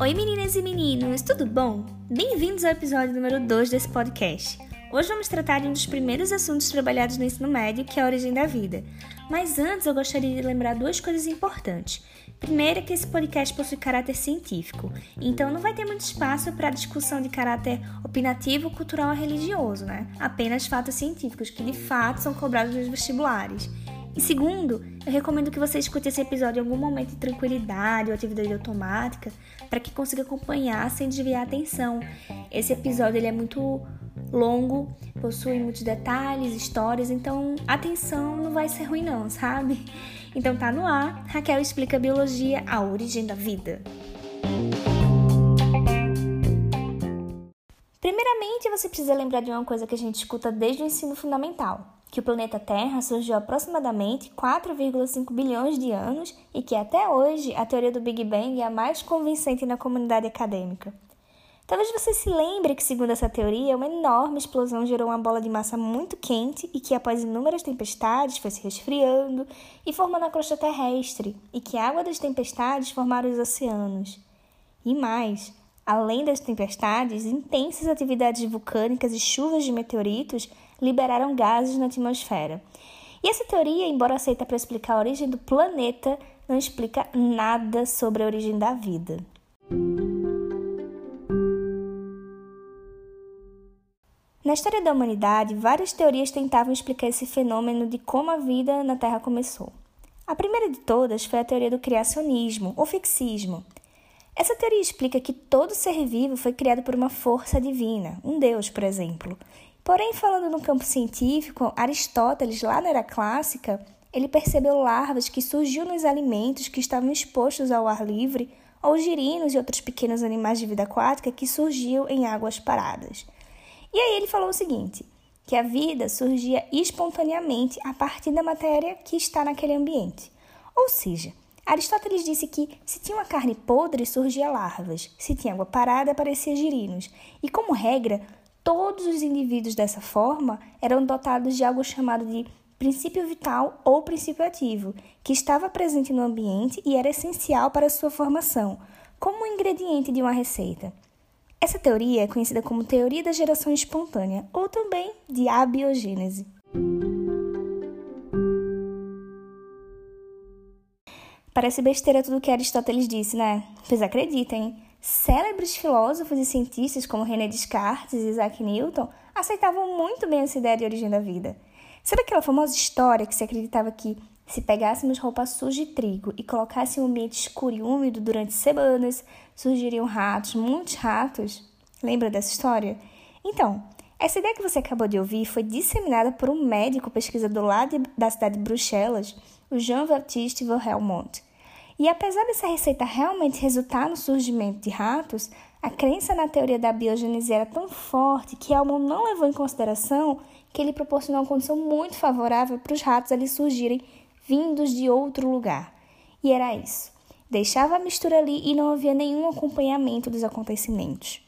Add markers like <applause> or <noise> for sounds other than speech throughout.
Oi meninas e meninos, tudo bom? Bem-vindos ao episódio número 2 desse podcast. Hoje vamos tratar de um dos primeiros assuntos trabalhados no ensino médio, que é a origem da vida. Mas antes eu gostaria de lembrar duas coisas importantes. Primeiro é que esse podcast possui caráter científico, então não vai ter muito espaço para discussão de caráter opinativo, cultural ou religioso, né? Apenas fatos científicos que de fato são cobrados nos vestibulares. E segundo, eu recomendo que você escute esse episódio em algum momento de tranquilidade ou atividade automática, para que consiga acompanhar sem desviar a atenção. Esse episódio ele é muito longo, possui muitos detalhes, histórias, então atenção não vai ser ruim não, sabe? Então tá no ar, Raquel explica biologia, a origem da vida. Primeiramente, você precisa lembrar de uma coisa que a gente escuta desde o ensino fundamental, que o planeta Terra surgiu aproximadamente 4,5 bilhões de anos e que até hoje a teoria do Big Bang é a mais convincente na comunidade acadêmica. Talvez você se lembre que, segundo essa teoria, uma enorme explosão gerou uma bola de massa muito quente e que, após inúmeras tempestades, foi se resfriando e formando a crosta terrestre, e que a água das tempestades formaram os oceanos. E mais, além das tempestades, intensas atividades vulcânicas e chuvas de meteoritos liberaram gases na atmosfera. E essa teoria, embora aceita para explicar a origem do planeta, não explica nada sobre a origem da vida. Na história da humanidade, várias teorias tentavam explicar esse fenômeno de como a vida na Terra começou. A primeira de todas foi a teoria do criacionismo, ou fixismo. Essa teoria explica que todo ser vivo foi criado por uma força divina, um Deus, por exemplo. Porém, falando no campo científico, Aristóteles, lá na era clássica, ele percebeu larvas que surgiam nos alimentos que estavam expostos ao ar livre, ou girinos e outros pequenos animais de vida aquática que surgiam em águas paradas. E aí ele falou o seguinte: que a vida surgia espontaneamente a partir da matéria que está naquele ambiente. Ou seja, Aristóteles disse que se tinha uma carne podre, surgia larvas, se tinha água parada, aparecia girinos. E como regra, todos os indivíduos dessa forma eram dotados de algo chamado de princípio vital ou princípio ativo, que estava presente no ambiente e era essencial para sua formação, como um ingrediente de uma receita. Essa teoria é conhecida como teoria da geração espontânea ou também de abiogênese. Parece besteira tudo que Aristóteles disse, né? Pois acreditem, célebres filósofos e cientistas como René Descartes e Isaac Newton aceitavam muito bem essa ideia de origem da vida. Sabe aquela famosa história que se acreditava que se pegássemos roupa suja de trigo e colocasse em um ambiente escuro e úmido durante semanas, surgiriam ratos, muitos ratos. Lembra dessa história? Então, essa ideia que você acabou de ouvir foi disseminada por um médico pesquisador lá de, da cidade de Bruxelas, o Jean-Baptiste Wilhelmont. E apesar dessa receita realmente resultar no surgimento de ratos, a crença na teoria da biogênese era tão forte que Elmo não levou em consideração que ele proporcionou uma condição muito favorável para os ratos ali surgirem vindos de outro lugar. E era isso. Deixava a mistura ali e não havia nenhum acompanhamento dos acontecimentos.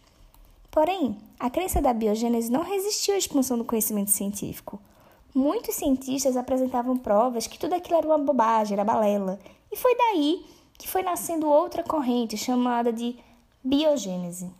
Porém, a crença da biogênese não resistiu à expansão do conhecimento científico. Muitos cientistas apresentavam provas que tudo aquilo era uma bobagem, era balela. E foi daí que foi nascendo outra corrente chamada de biogênese.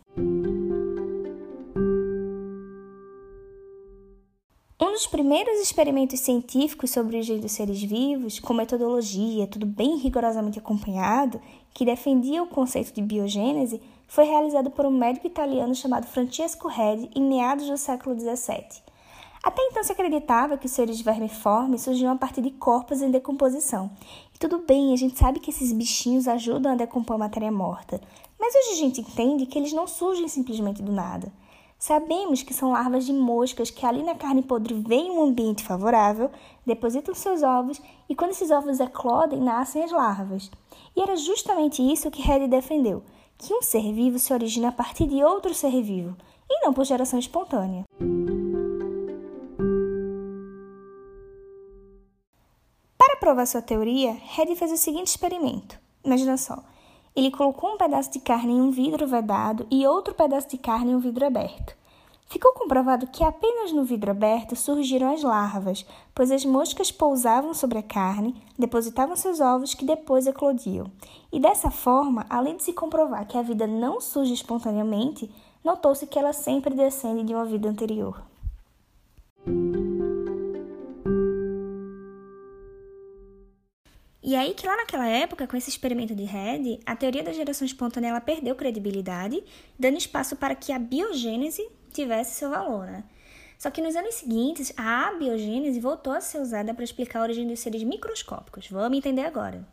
Um dos primeiros experimentos científicos sobre o origem dos seres vivos, com metodologia, tudo bem rigorosamente acompanhado, que defendia o conceito de biogênese, foi realizado por um médico italiano chamado Francesco Redi em meados do século XVII. Até então se acreditava que os seres vermiformes surgiam a partir de corpos em decomposição. E tudo bem, a gente sabe que esses bichinhos ajudam a decompor a matéria morta, mas hoje a gente entende que eles não surgem simplesmente do nada. Sabemos que são larvas de moscas que ali na carne podre veem um ambiente favorável, depositam seus ovos e quando esses ovos eclodem, nascem as larvas. E era justamente isso que Harry defendeu, que um ser vivo se origina a partir de outro ser vivo, e não por geração espontânea. Para provar sua teoria, Harry fez o seguinte experimento. Imagina só. Ele colocou um pedaço de carne em um vidro vedado e outro pedaço de carne em um vidro aberto. Ficou comprovado que apenas no vidro aberto surgiram as larvas, pois as moscas pousavam sobre a carne, depositavam seus ovos que depois eclodiam. E dessa forma, além de se comprovar que a vida não surge espontaneamente, notou-se que ela sempre descende de uma vida anterior. E aí que lá naquela época, com esse experimento de Red, a teoria da geração espontânea ela perdeu credibilidade, dando espaço para que a biogênese tivesse seu valor, né? Só que nos anos seguintes, a abiogênese voltou a ser usada para explicar a origem dos seres microscópicos. Vamos entender agora.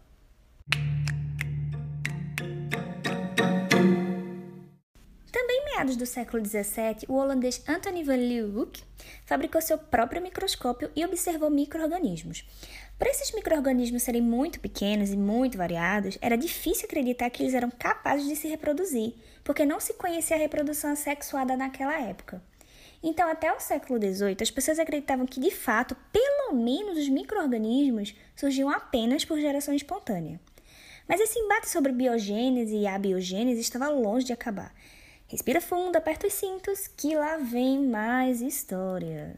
Meados do século XVII, o holandês Anthony van Leeuwenhoek fabricou seu próprio microscópio e observou micro-organismos. Por esses micro-organismos serem muito pequenos e muito variados, era difícil acreditar que eles eram capazes de se reproduzir, porque não se conhecia a reprodução assexuada naquela época. Então, até o século XVIII, as pessoas acreditavam que, de fato, pelo menos os micro-organismos surgiam apenas por geração espontânea. Mas esse embate sobre biogênese e abiogênese estava longe de acabar. Respira fundo, aperta os cintos, que lá vem mais história.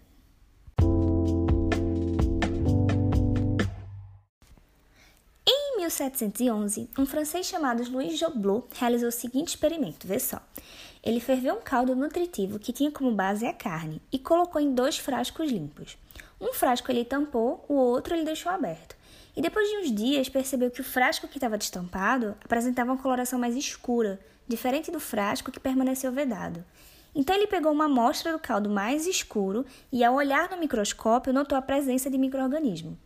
Em 1711, um francês chamado Louis Joblot realizou o seguinte experimento, vê só. Ele ferveu um caldo nutritivo que tinha como base a carne e colocou em dois frascos limpos. Um frasco ele tampou, o outro ele deixou aberto. E depois de uns dias percebeu que o frasco que estava destampado apresentava uma coloração mais escura, diferente do frasco que permaneceu vedado. Então ele pegou uma amostra do caldo mais escuro e, ao olhar no microscópio, notou a presença de microorganismo.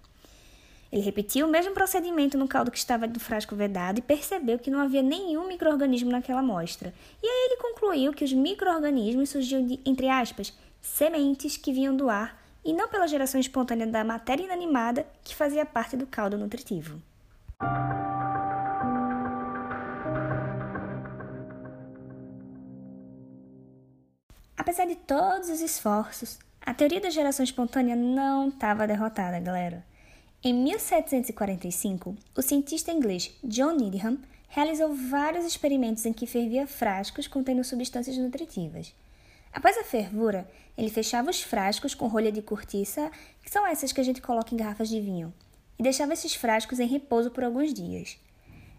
Ele repetiu o mesmo procedimento no caldo que estava do frasco vedado e percebeu que não havia nenhum microorganismo naquela amostra. E aí ele concluiu que os microorganismos surgiam de, entre aspas, sementes que vinham do ar e não pela geração espontânea da matéria inanimada que fazia parte do caldo nutritivo. Apesar de todos os esforços, a teoria da geração espontânea não estava derrotada, galera. Em 1745, o cientista inglês John Needham realizou vários experimentos em que fervia frascos contendo substâncias nutritivas. Após a fervura, ele fechava os frascos com rolha de cortiça, que são essas que a gente coloca em garrafas de vinho, e deixava esses frascos em repouso por alguns dias.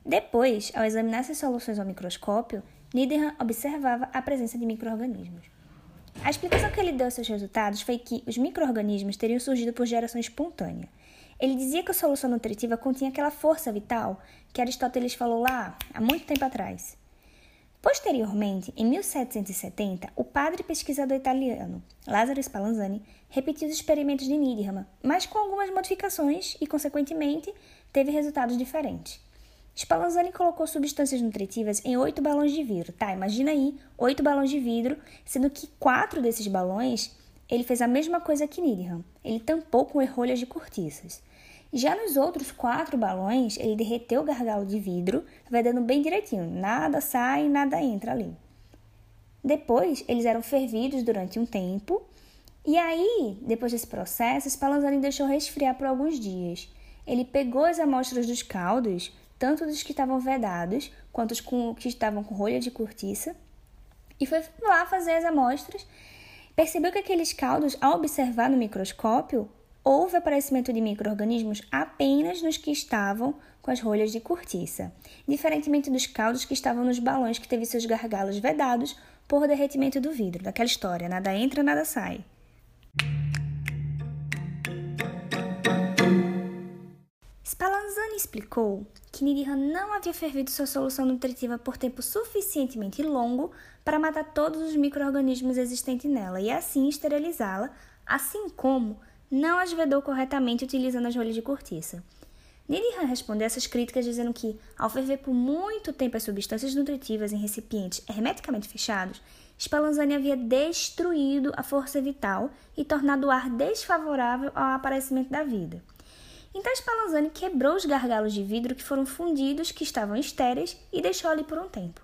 Depois, ao examinar essas soluções ao microscópio, Needham observava a presença de microrganismos. A explicação que ele deu aos seus resultados foi que os micro-organismos teriam surgido por geração espontânea. Ele dizia que a solução nutritiva continha aquela força vital que Aristóteles falou lá há muito tempo atrás. Posteriormente, em 1770, o padre pesquisador italiano Lázaro Spallanzani repetiu os experimentos de Needham, mas com algumas modificações e, consequentemente, teve resultados diferentes. Spallanzani colocou substâncias nutritivas em oito balões de vidro, tá? Imagina aí, oito balões de vidro, sendo que quatro desses balões ele fez a mesma coisa que Needham. Ele tampou com errolhas de cortiças. Já nos outros quatro balões, ele derreteu o gargalo de vidro, vedando bem direitinho, nada sai, nada entra ali. Depois, eles eram fervidos durante um tempo, e aí, depois desse processo, Spallanzani deixou resfriar por alguns dias. Ele pegou as amostras dos caldos, tanto dos que estavam vedados quanto os com, que estavam com rolha de cortiça, e foi lá fazer as amostras. Percebeu que aqueles caldos, ao observar no microscópio, houve aparecimento de micro-organismos apenas nos que estavam com as rolhas de cortiça, diferentemente dos caldos que estavam nos balões que teve seus gargalos vedados por derretimento do vidro, daquela história, nada entra, nada sai. Spallanzani explicou que não havia fervido sua solução nutritiva por tempo suficientemente longo para matar todos os micro-organismos existentes nela e assim esterilizá-la, assim como não as vedou corretamente utilizando as rolhas de cortiça. Nidham respondeu essas críticas dizendo que, ao ferver por muito tempo as substâncias nutritivas em recipientes hermeticamente fechados, Spallanzani havia destruído a força vital e tornado o ar desfavorável ao aparecimento da vida. Então Spallanzani quebrou os gargalos de vidro que foram fundidos, que estavam estéreis, e deixou ali por um tempo,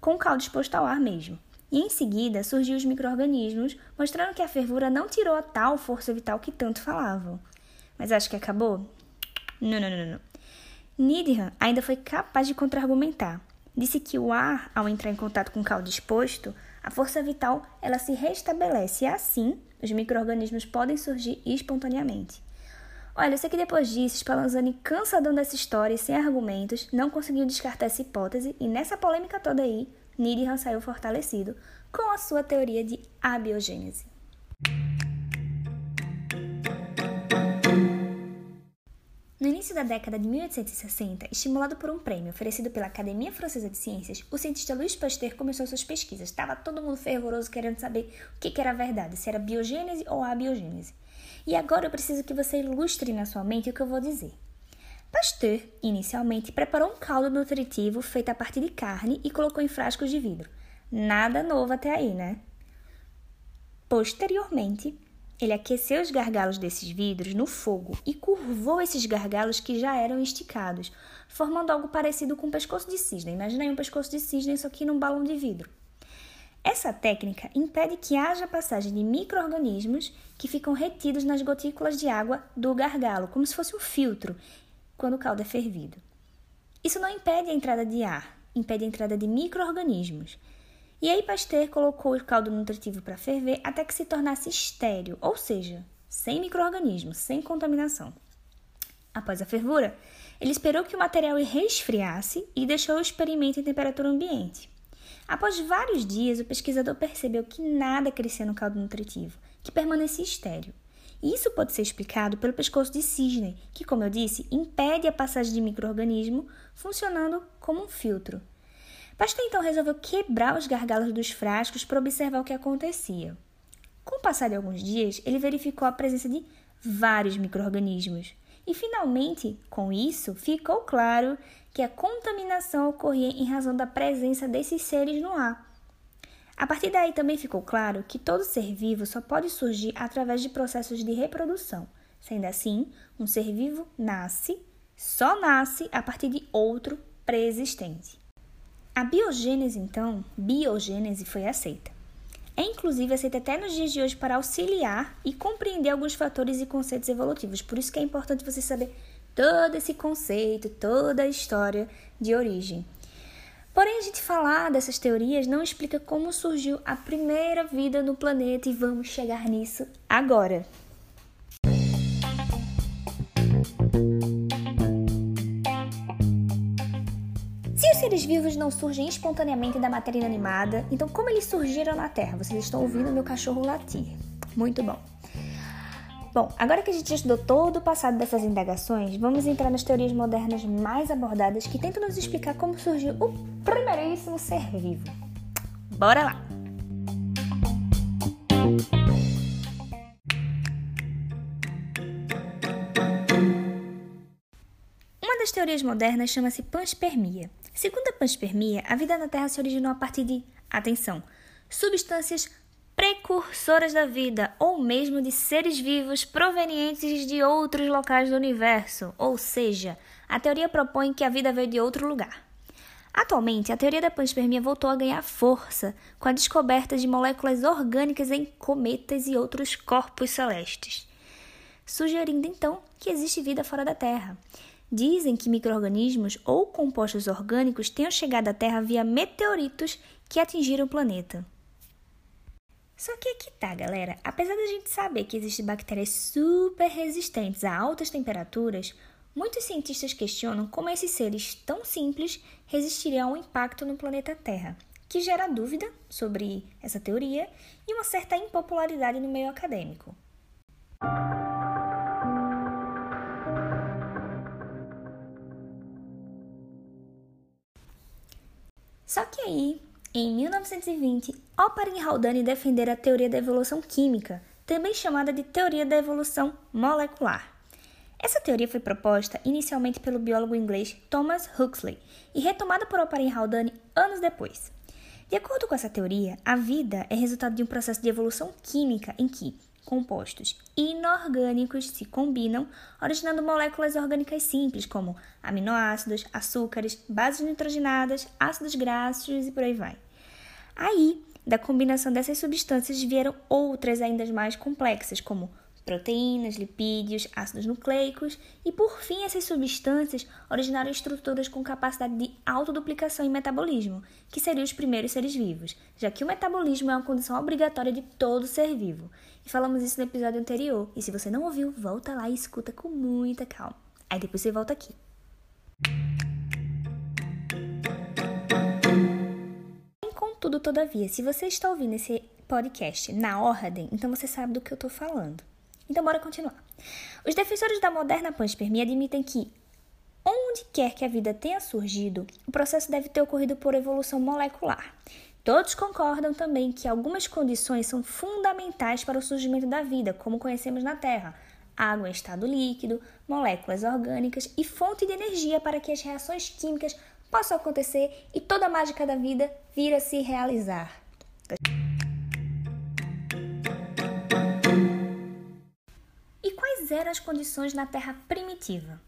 com o caldo exposto ao ar mesmo. E em seguida surgiu os micro-organismos, mostrando que a fervura não tirou a tal força vital que tanto falavam. Mas acho que acabou? Não, não, não, não. Needham ainda foi capaz de contra-argumentar. Disse que o ar, ao entrar em contato com o caldo exposto, a força vital ela se restabelece e assim os micro-organismos podem surgir espontaneamente. Olha, eu sei que depois disso, Spallanzani, cansadão dessa história e sem argumentos, não conseguiu descartar essa hipótese e nessa polêmica toda aí, Needham saiu fortalecido com a sua teoria de abiogênese. No início da década de 1860, estimulado por um prêmio oferecido pela Academia Francesa de Ciências, o cientista Louis Pasteur começou suas pesquisas. Estava todo mundo fervoroso querendo saber o que era verdade, se era biogênese ou abiogênese. E agora eu preciso que você ilustre na sua mente o que eu vou dizer. Pasteur, inicialmente, preparou um caldo nutritivo feito a partir de carne e colocou em frascos de vidro. Nada novo até aí, né? Posteriormente, ele aqueceu os gargalos desses vidros no fogo e curvou esses gargalos que já eram esticados, formando algo parecido com um pescoço de cisne. Imagina aí um pescoço de cisne, só que num balão de vidro. Essa técnica impede que haja passagem de micro-organismos que ficam retidos nas gotículas de água do gargalo, como se fosse um filtro, quando o caldo é fervido. Isso não impede a entrada de ar, impede a entrada de micro-organismos. E aí Pasteur colocou o caldo nutritivo para ferver até que se tornasse estéreo, ou seja, sem microorganismos, sem contaminação. Após a fervura, ele esperou que o material resfriasse e deixou o experimento em temperatura ambiente. Após vários dias, o pesquisador percebeu que nada crescia no caldo nutritivo, que permanecia estéreo. E isso pode ser explicado pelo pescoço de cisne, que, como eu disse, impede a passagem de microorganismo, funcionando como um filtro. Pasteur então resolveu quebrar os gargalos dos frascos para observar o que acontecia. Com o passar de alguns dias, ele verificou a presença de vários microrganismos e finalmente, com isso, ficou claro que a contaminação ocorria em razão da presença desses seres no ar. A partir daí também ficou claro que todo ser vivo só pode surgir através de processos de reprodução. Sendo assim, um ser vivo nasce, só nasce a partir de outro pré-existente. A biogênese, então, biogênese foi aceita. É inclusive aceita até nos dias de hoje para auxiliar e compreender alguns fatores e conceitos evolutivos. Por isso que é importante você saber todo esse conceito, toda a história de origem. Porém, a gente falar dessas teorias não explica como surgiu a primeira vida no planeta e vamos chegar nisso agora. seres vivos não surgem espontaneamente da matéria inanimada, então como eles surgiram na Terra? Vocês estão ouvindo meu cachorro latir. Muito bom. Bom, agora que a gente estudou todo o passado dessas indagações, vamos entrar nas teorias modernas mais abordadas que tentam nos explicar como surgiu o primeiríssimo ser vivo. Bora lá! Uma das teorias modernas chama-se panspermia. Segundo a panspermia, a vida na Terra se originou a partir de, atenção, substâncias precursoras da vida, ou mesmo de seres vivos provenientes de outros locais do universo. Ou seja, a teoria propõe que a vida veio de outro lugar. Atualmente, a teoria da panspermia voltou a ganhar força com a descoberta de moléculas orgânicas em cometas e outros corpos celestes, sugerindo então que existe vida fora da Terra. Dizem que microorganismos ou compostos orgânicos tenham chegado à Terra via meteoritos que atingiram o planeta. Só que aqui tá, galera. Apesar da gente saber que existem bactérias super resistentes a altas temperaturas, muitos cientistas questionam como esses seres tão simples resistiriam ao impacto no planeta Terra, que gera dúvida sobre essa teoria e uma certa impopularidade no meio acadêmico. Só que aí, em 1920, Oparin e Haldane defenderam a teoria da evolução química, também chamada de teoria da evolução molecular. Essa teoria foi proposta inicialmente pelo biólogo inglês Thomas Huxley e retomada por Oparin Haldane anos depois. De acordo com essa teoria, a vida é resultado de um processo de evolução química em que compostos inorgânicos se combinam, originando moléculas orgânicas simples, como aminoácidos, açúcares, bases nitrogenadas, ácidos graxos e por aí vai. Aí, da combinação dessas substâncias vieram outras ainda mais complexas, como proteínas, lipídios, ácidos nucleicos e, por fim, essas substâncias originaram estruturas com capacidade de autoduplicação e metabolismo, que seriam os primeiros seres vivos, já que o metabolismo é uma condição obrigatória de todo ser vivo. E falamos isso no episódio anterior, e se você não ouviu, volta lá e escuta com muita calma. Aí depois você volta aqui. Contudo, todavia, se você está ouvindo esse podcast na ordem, então você sabe do que eu estou falando. Então, bora continuar. Os defensores da moderna panspermia admitem que, onde quer que a vida tenha surgido, o processo deve ter ocorrido por evolução molecular. Todos concordam também que algumas condições são fundamentais para o surgimento da vida, como conhecemos na Terra: água em estado líquido, moléculas orgânicas e fonte de energia para que as reações químicas possam acontecer e toda a mágica da vida vir a se realizar. eram as condições na Terra primitiva.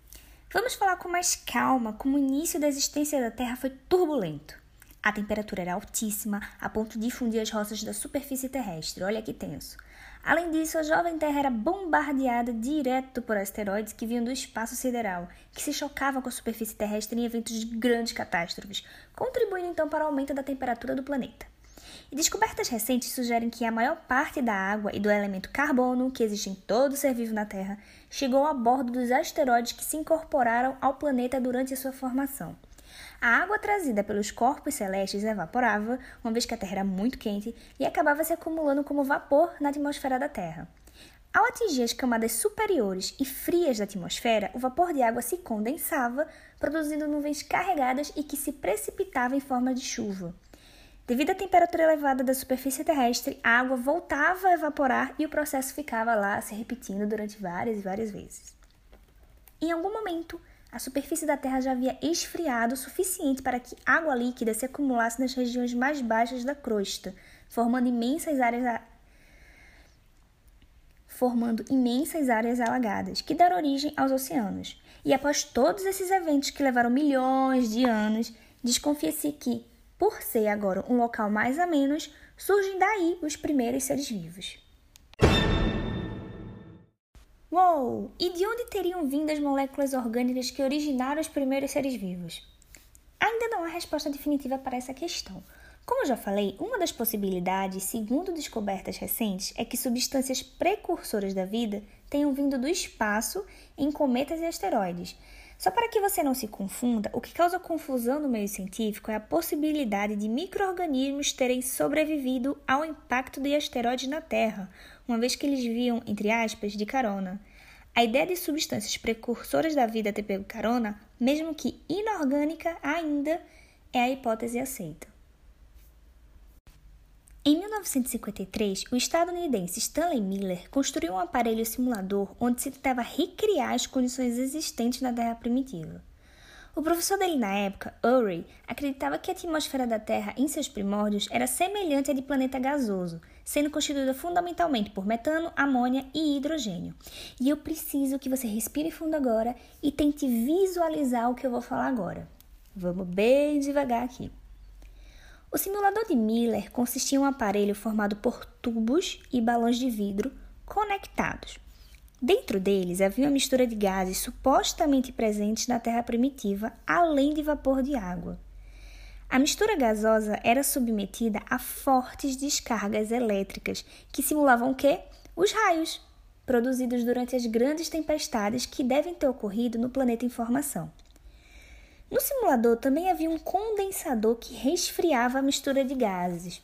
Vamos falar com mais calma como o início da existência da Terra foi turbulento. A temperatura era altíssima, a ponto de fundir as rochas da superfície terrestre. Olha que tenso. Além disso, a jovem Terra era bombardeada direto por asteroides que vinham do espaço sideral, que se chocavam com a superfície terrestre em eventos de grandes catástrofes, contribuindo então para o aumento da temperatura do planeta. E descobertas recentes sugerem que a maior parte da água e do elemento carbono que existe em todo ser vivo na Terra chegou a bordo dos asteroides que se incorporaram ao planeta durante a sua formação. A água trazida pelos corpos celestes evaporava, uma vez que a Terra era muito quente, e acabava se acumulando como vapor na atmosfera da Terra. Ao atingir as camadas superiores e frias da atmosfera, o vapor de água se condensava, produzindo nuvens carregadas e que se precipitavam em forma de chuva. Devido à temperatura elevada da superfície terrestre, a água voltava a evaporar e o processo ficava lá se repetindo durante várias e várias vezes. Em algum momento, a superfície da Terra já havia esfriado o suficiente para que água líquida se acumulasse nas regiões mais baixas da crosta, formando imensas áreas formando imensas áreas alagadas, que deram origem aos oceanos. E após todos esses eventos que levaram milhões de anos, desconfia-se que por ser agora um local mais a menos, surgem daí os primeiros seres vivos. Uou! E de onde teriam vindo as moléculas orgânicas que originaram os primeiros seres vivos? Ainda não há resposta definitiva para essa questão. Como já falei, uma das possibilidades, segundo descobertas recentes, é que substâncias precursoras da vida tenham vindo do espaço em cometas e asteroides, só para que você não se confunda, o que causa confusão no meio científico é a possibilidade de micro-organismos terem sobrevivido ao impacto de asteroides na Terra, uma vez que eles viam, entre aspas, de carona. A ideia de substâncias precursoras da vida ter pego carona, mesmo que inorgânica ainda, é a hipótese aceita. Em 1953, o estadunidense Stanley Miller construiu um aparelho simulador onde se tentava recriar as condições existentes na Terra primitiva. O professor dele na época, Urey, acreditava que a atmosfera da Terra em seus primórdios era semelhante à de planeta gasoso, sendo constituída fundamentalmente por metano, amônia e hidrogênio. E eu preciso que você respire fundo agora e tente visualizar o que eu vou falar agora. Vamos bem devagar aqui. O simulador de Miller consistia em um aparelho formado por tubos e balões de vidro conectados. Dentro deles havia uma mistura de gases supostamente presentes na Terra primitiva, além de vapor de água. A mistura gasosa era submetida a fortes descargas elétricas que simulavam o quê? Os raios, produzidos durante as grandes tempestades que devem ter ocorrido no planeta em formação. No simulador também havia um condensador que resfriava a mistura de gases.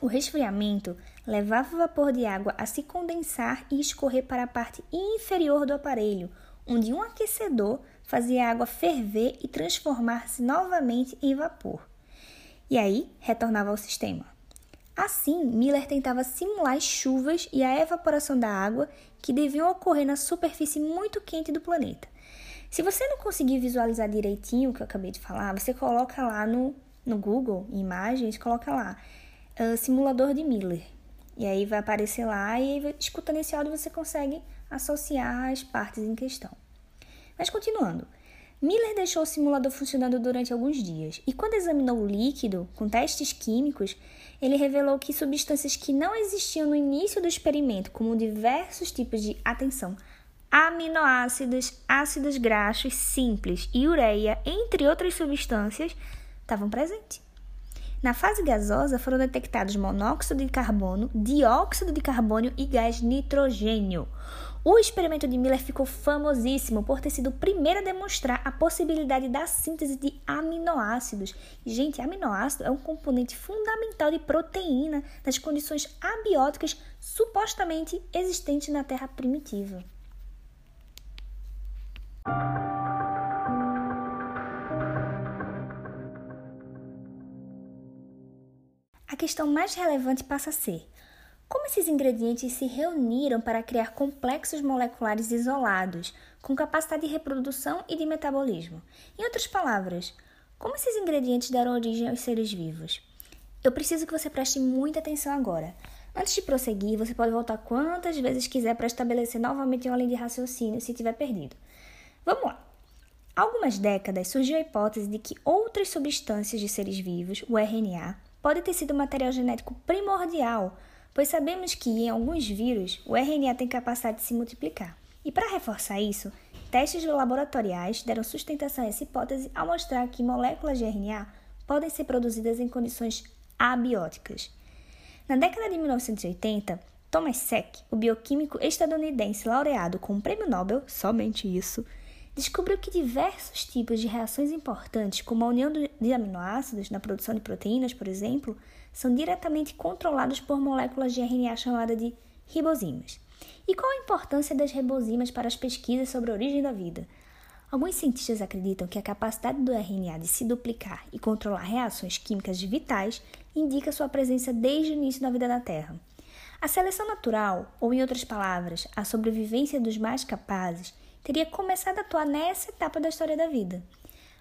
O resfriamento levava o vapor de água a se condensar e escorrer para a parte inferior do aparelho, onde um aquecedor fazia a água ferver e transformar-se novamente em vapor. E aí retornava ao sistema. Assim, Miller tentava simular as chuvas e a evaporação da água que deviam ocorrer na superfície muito quente do planeta. Se você não conseguir visualizar direitinho o que eu acabei de falar, você coloca lá no, no Google Imagens, coloca lá uh, simulador de Miller. E aí vai aparecer lá e aí, escutando esse áudio você consegue associar as partes em questão. Mas continuando. Miller deixou o simulador funcionando durante alguns dias e, quando examinou o líquido com testes químicos, ele revelou que substâncias que não existiam no início do experimento, como diversos tipos de, atenção, aminoácidos, ácidos graxos simples e ureia, entre outras substâncias, estavam presentes. Na fase gasosa foram detectados monóxido de carbono, dióxido de carbono e gás nitrogênio. O experimento de Miller ficou famosíssimo por ter sido o primeiro a demonstrar a possibilidade da síntese de aminoácidos. Gente, aminoácido é um componente fundamental de proteína nas condições abióticas supostamente existentes na Terra primitiva. A questão mais relevante passa a ser: como esses ingredientes se reuniram para criar complexos moleculares isolados, com capacidade de reprodução e de metabolismo? Em outras palavras, como esses ingredientes deram origem aos seres vivos? Eu preciso que você preste muita atenção agora. Antes de prosseguir, você pode voltar quantas vezes quiser para estabelecer novamente uma linha de raciocínio se tiver perdido. Vamos lá! Há algumas décadas surgiu a hipótese de que outras substâncias de seres vivos, o RNA, pode ter sido material genético primordial, pois sabemos que em alguns vírus o RNA tem capacidade de se multiplicar. E para reforçar isso, testes laboratoriais deram sustentação a essa hipótese ao mostrar que moléculas de RNA podem ser produzidas em condições abióticas. Na década de 1980, Thomas Seck, o bioquímico estadunidense laureado com o Prêmio Nobel, somente isso, descobriu que diversos tipos de reações importantes, como a união de aminoácidos na produção de proteínas, por exemplo, são diretamente controlados por moléculas de RNA chamadas de ribozimas. E qual a importância das ribozimas para as pesquisas sobre a origem da vida? Alguns cientistas acreditam que a capacidade do RNA de se duplicar e controlar reações químicas vitais indica sua presença desde o início da vida na Terra. A seleção natural, ou em outras palavras, a sobrevivência dos mais capazes, teria começado a atuar nessa etapa da história da vida.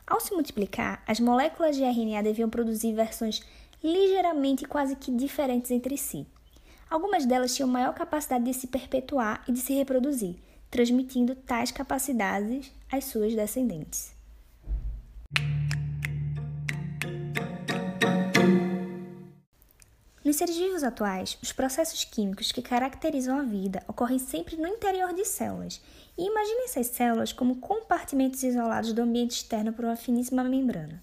Ao se multiplicar, as moléculas de RNA deviam produzir versões ligeiramente quase que diferentes entre si. Algumas delas tinham maior capacidade de se perpetuar e de se reproduzir, transmitindo tais capacidades às suas descendentes. Nos seres vivos atuais, os processos químicos que caracterizam a vida ocorrem sempre no interior de células. E imagine essas células como compartimentos isolados do ambiente externo por uma finíssima membrana.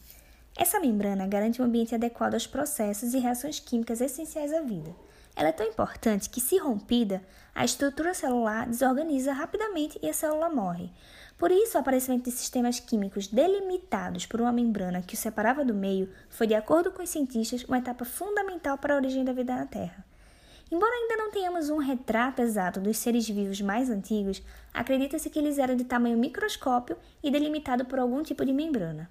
Essa membrana garante um ambiente adequado aos processos e reações químicas essenciais à vida. Ela é tão importante que, se rompida, a estrutura celular desorganiza rapidamente e a célula morre. Por isso, o aparecimento de sistemas químicos delimitados por uma membrana que o separava do meio foi, de acordo com os cientistas, uma etapa fundamental para a origem da vida na Terra. Embora ainda não tenhamos um retrato exato dos seres vivos mais antigos, acredita-se que eles eram de tamanho microscópio e delimitado por algum tipo de membrana.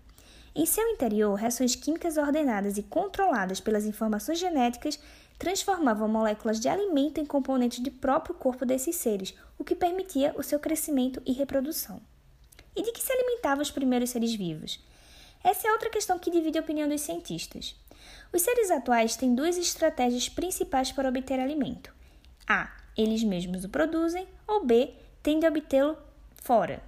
Em seu interior, reações químicas ordenadas e controladas pelas informações genéticas transformavam moléculas de alimento em componentes do próprio corpo desses seres, o que permitia o seu crescimento e reprodução. E de que se alimentavam os primeiros seres vivos? Essa é outra questão que divide a opinião dos cientistas. Os seres atuais têm duas estratégias principais para obter alimento. A. Eles mesmos o produzem, ou B. Tendem a obtê-lo fora.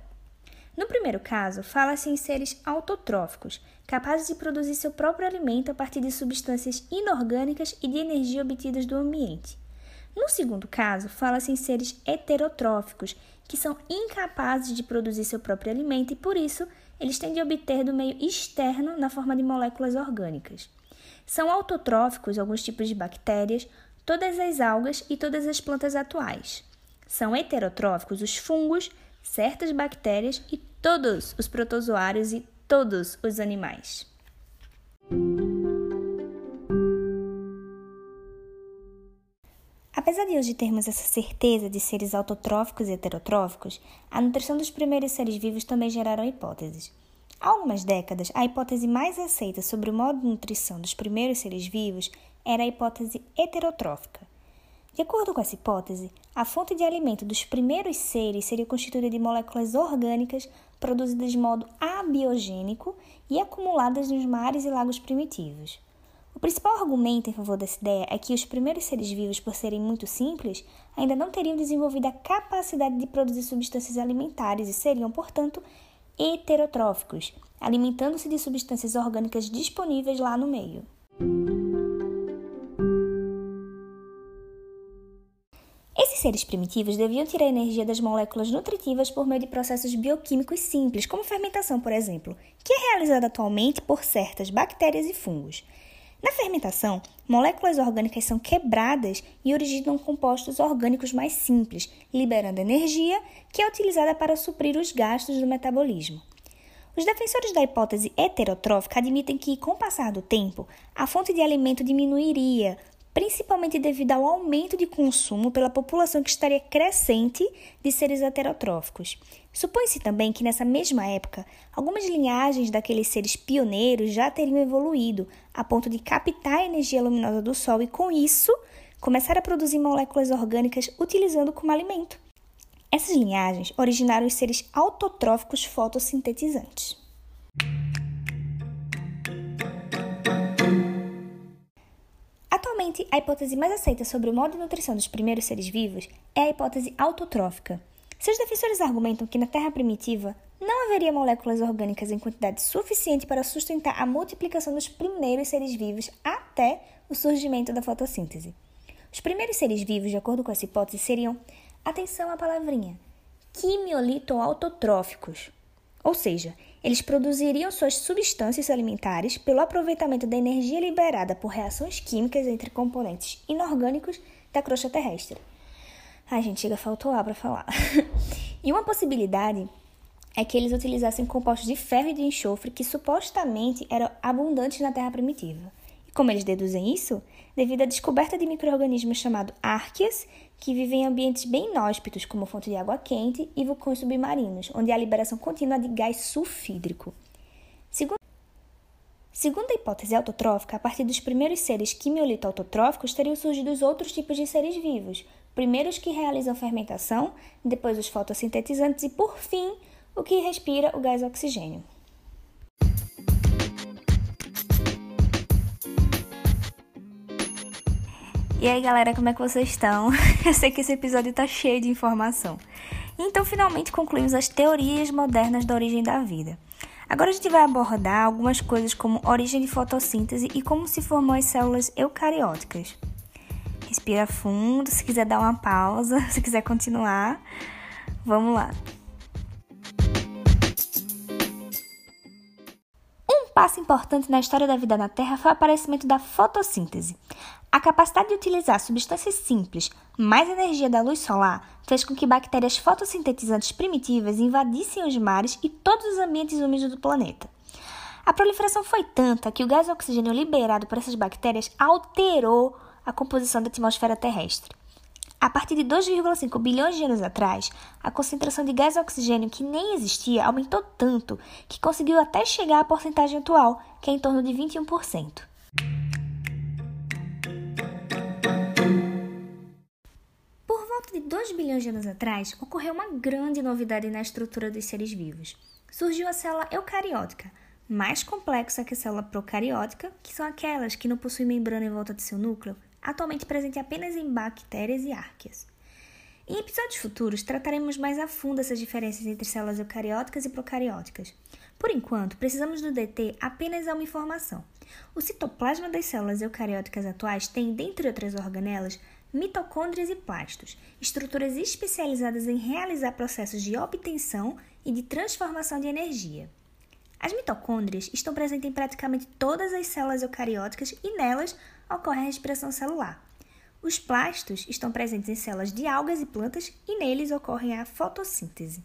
No primeiro caso, fala-se em seres autotróficos, capazes de produzir seu próprio alimento a partir de substâncias inorgânicas e de energia obtidas do ambiente. No segundo caso, fala-se em seres heterotróficos, que são incapazes de produzir seu próprio alimento e, por isso, eles têm de obter do meio externo na forma de moléculas orgânicas. São autotróficos alguns tipos de bactérias, todas as algas e todas as plantas atuais. São heterotróficos os fungos, certas bactérias e todos os protozoários e todos os animais. Apesar de hoje termos essa certeza de seres autotróficos e heterotróficos, a nutrição dos primeiros seres vivos também geraram hipóteses. Há algumas décadas, a hipótese mais aceita sobre o modo de nutrição dos primeiros seres vivos era a hipótese heterotrófica. De acordo com essa hipótese, a fonte de alimento dos primeiros seres seria constituída de moléculas orgânicas produzidas de modo abiogênico e acumuladas nos mares e lagos primitivos. O principal argumento em favor dessa ideia é que os primeiros seres vivos, por serem muito simples, ainda não teriam desenvolvido a capacidade de produzir substâncias alimentares e seriam, portanto, heterotróficos, alimentando-se de substâncias orgânicas disponíveis lá no meio. Esses seres primitivos deviam tirar energia das moléculas nutritivas por meio de processos bioquímicos simples, como fermentação, por exemplo, que é realizada atualmente por certas bactérias e fungos. Na fermentação, moléculas orgânicas são quebradas e originam compostos orgânicos mais simples, liberando energia que é utilizada para suprir os gastos do metabolismo. Os defensores da hipótese heterotrófica admitem que, com o passar do tempo, a fonte de alimento diminuiria, principalmente devido ao aumento de consumo pela população que estaria crescente de seres heterotróficos. Supõe-se também que nessa mesma época, algumas linhagens daqueles seres pioneiros já teriam evoluído a ponto de captar a energia luminosa do Sol e, com isso, começar a produzir moléculas orgânicas utilizando como alimento. Essas linhagens originaram os seres autotróficos fotossintetizantes. Atualmente, a hipótese mais aceita sobre o modo de nutrição dos primeiros seres vivos é a hipótese autotrófica. Seus defensores argumentam que na Terra primitiva não haveria moléculas orgânicas em quantidade suficiente para sustentar a multiplicação dos primeiros seres vivos até o surgimento da fotossíntese. Os primeiros seres vivos, de acordo com essa hipótese, seriam, atenção à palavrinha, quimiolito-autotróficos, ou seja, eles produziriam suas substâncias alimentares pelo aproveitamento da energia liberada por reações químicas entre componentes inorgânicos da crosta terrestre. Ai, gente, chega, faltou ar para falar. <laughs> e uma possibilidade é que eles utilizassem compostos de ferro e de enxofre que supostamente eram abundantes na Terra primitiva. Como eles deduzem isso? Devido à descoberta de micro-organismos chamados árqueas que vivem em ambientes bem inóspitos, como fonte de água quente e vulcões submarinos, onde há liberação contínua de gás sulfídrico. Segundo, segundo a hipótese autotrófica, a partir dos primeiros seres quimiolito-autotróficos teriam surgido os outros tipos de seres vivos, primeiro os que realizam fermentação, depois os fotossintetizantes e, por fim, o que respira o gás oxigênio. E aí, galera, como é que vocês estão? <laughs> Eu sei que esse episódio tá cheio de informação. Então, finalmente concluímos as teorias modernas da origem da vida. Agora a gente vai abordar algumas coisas como origem de fotossíntese e como se formam as células eucarióticas. Respira fundo, se quiser dar uma pausa, <laughs> se quiser continuar, vamos lá. Um passo importante na história da vida na Terra foi o aparecimento da fotossíntese. A capacidade de utilizar substâncias simples mais energia da luz solar fez com que bactérias fotossintetizantes primitivas invadissem os mares e todos os ambientes úmidos do planeta. A proliferação foi tanta que o gás oxigênio liberado por essas bactérias alterou a composição da atmosfera terrestre. A partir de 2,5 bilhões de anos atrás, a concentração de gás oxigênio que nem existia aumentou tanto que conseguiu até chegar à porcentagem atual, que é em torno de 21%. De 2 bilhões de anos atrás, ocorreu uma grande novidade na estrutura dos seres vivos. Surgiu a célula eucariótica, mais complexa que a célula procariótica, que são aquelas que não possuem membrana em volta de seu núcleo, atualmente presente apenas em bactérias e árqueas. Em episódios futuros, trataremos mais a fundo essas diferenças entre células eucarióticas e procarióticas. Por enquanto, precisamos nos deter apenas a uma informação. O citoplasma das células eucarióticas atuais tem, dentre outras organelas, mitocôndrias e plastos, estruturas especializadas em realizar processos de obtenção e de transformação de energia. As mitocôndrias estão presentes em praticamente todas as células eucarióticas e nelas ocorre a respiração celular. Os plastos estão presentes em células de algas e plantas e neles ocorre a fotossíntese.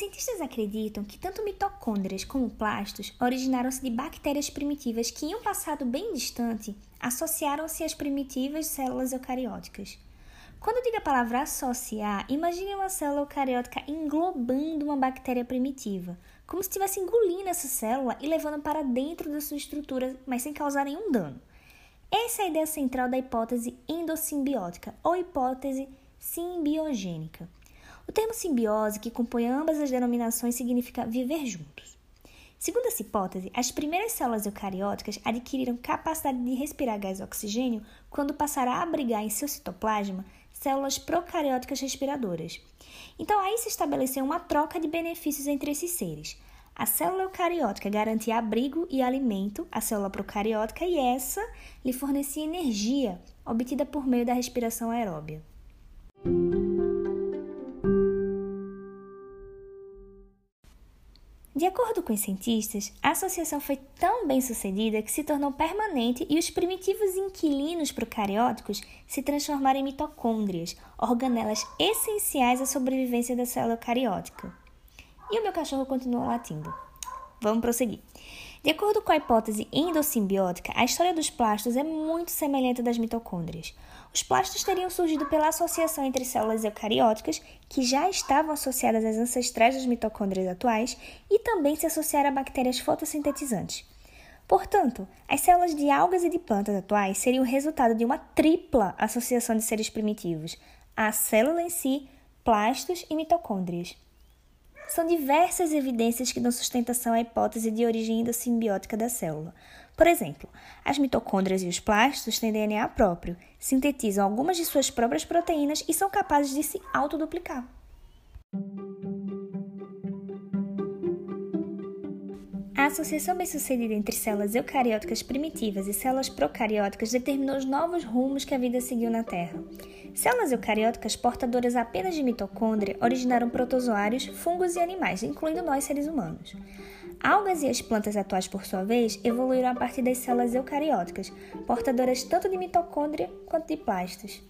Cientistas acreditam que tanto mitocôndrias como plastos originaram-se de bactérias primitivas que, em um passado bem distante, associaram-se às primitivas células eucarióticas. Quando digo a palavra associar, imagine uma célula eucariótica englobando uma bactéria primitiva, como se estivesse engolindo essa célula e levando para dentro da sua estrutura, mas sem causar nenhum dano. Essa é a ideia central da hipótese endossimbiótica ou hipótese simbiogênica. O termo simbiose, que compõe ambas as denominações, significa viver juntos. Segundo essa hipótese, as primeiras células eucarióticas adquiriram capacidade de respirar gás oxigênio quando passaram a abrigar em seu citoplasma células procarióticas respiradoras. Então aí se estabeleceu uma troca de benefícios entre esses seres. A célula eucariótica garantia abrigo e alimento à célula procariótica e essa lhe fornecia energia obtida por meio da respiração aeróbia. De acordo com os cientistas, a associação foi tão bem sucedida que se tornou permanente e os primitivos inquilinos procarióticos se transformaram em mitocôndrias, organelas essenciais à sobrevivência da célula eucariótica. E o meu cachorro continua latindo. Vamos prosseguir. De acordo com a hipótese endossimbiótica, a história dos plastos é muito semelhante à das mitocôndrias. Os plastos teriam surgido pela associação entre células eucarióticas, que já estavam associadas às ancestrais das mitocôndrias atuais, e também se associaram a bactérias fotossintetizantes. Portanto, as células de algas e de plantas atuais seriam o resultado de uma tripla associação de seres primitivos: a célula em si, plastos e mitocôndrias. São diversas evidências que dão sustentação à hipótese de origem endossimbiótica da célula. Por exemplo, as mitocôndrias e os plastos têm DNA próprio, sintetizam algumas de suas próprias proteínas e são capazes de se autoduplicar. A associação bem-sucedida entre células eucarióticas primitivas e células procarióticas determinou os novos rumos que a vida seguiu na Terra. Células eucarióticas portadoras apenas de mitocôndria originaram protozoários, fungos e animais, incluindo nós seres humanos. Algas e as plantas atuais, por sua vez, evoluíram a partir das células eucarióticas, portadoras tanto de mitocôndria quanto de plastos.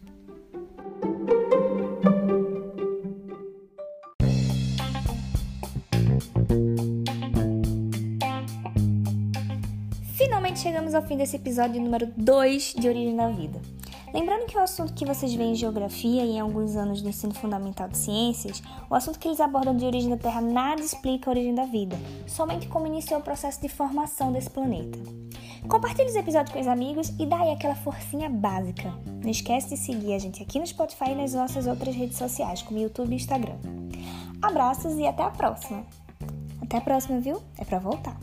Finalmente chegamos ao fim desse episódio número 2 de Origem da Vida. Lembrando que o assunto que vocês veem em geografia e em alguns anos do ensino fundamental de ciências, o assunto que eles abordam de origem da Terra nada explica a origem da vida, somente como iniciou o processo de formação desse planeta. Compartilhe os episódios com os amigos e dá aí aquela forcinha básica. Não esquece de seguir a gente aqui no Spotify e nas nossas outras redes sociais, como YouTube e Instagram. Abraços e até a próxima! Até a próxima, viu? É pra voltar!